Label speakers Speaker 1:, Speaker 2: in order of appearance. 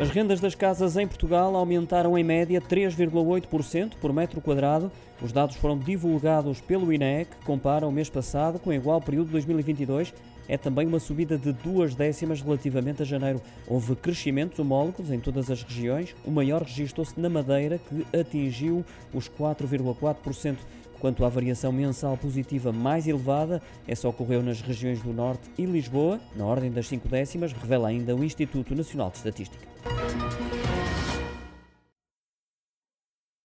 Speaker 1: As rendas das casas em Portugal aumentaram em média 3,8% por metro quadrado. Os dados foram divulgados pelo INE, que compara o mês passado com o igual período de 2022. É também uma subida de duas décimas relativamente a janeiro. Houve crescimentos homólogos em todas as regiões. O maior registrou-se na Madeira, que atingiu os 4,4%. Quanto à variação mensal positiva mais elevada, essa ocorreu nas regiões do Norte e Lisboa, na ordem das 5 décimas, revela ainda o Instituto Nacional de Estatística.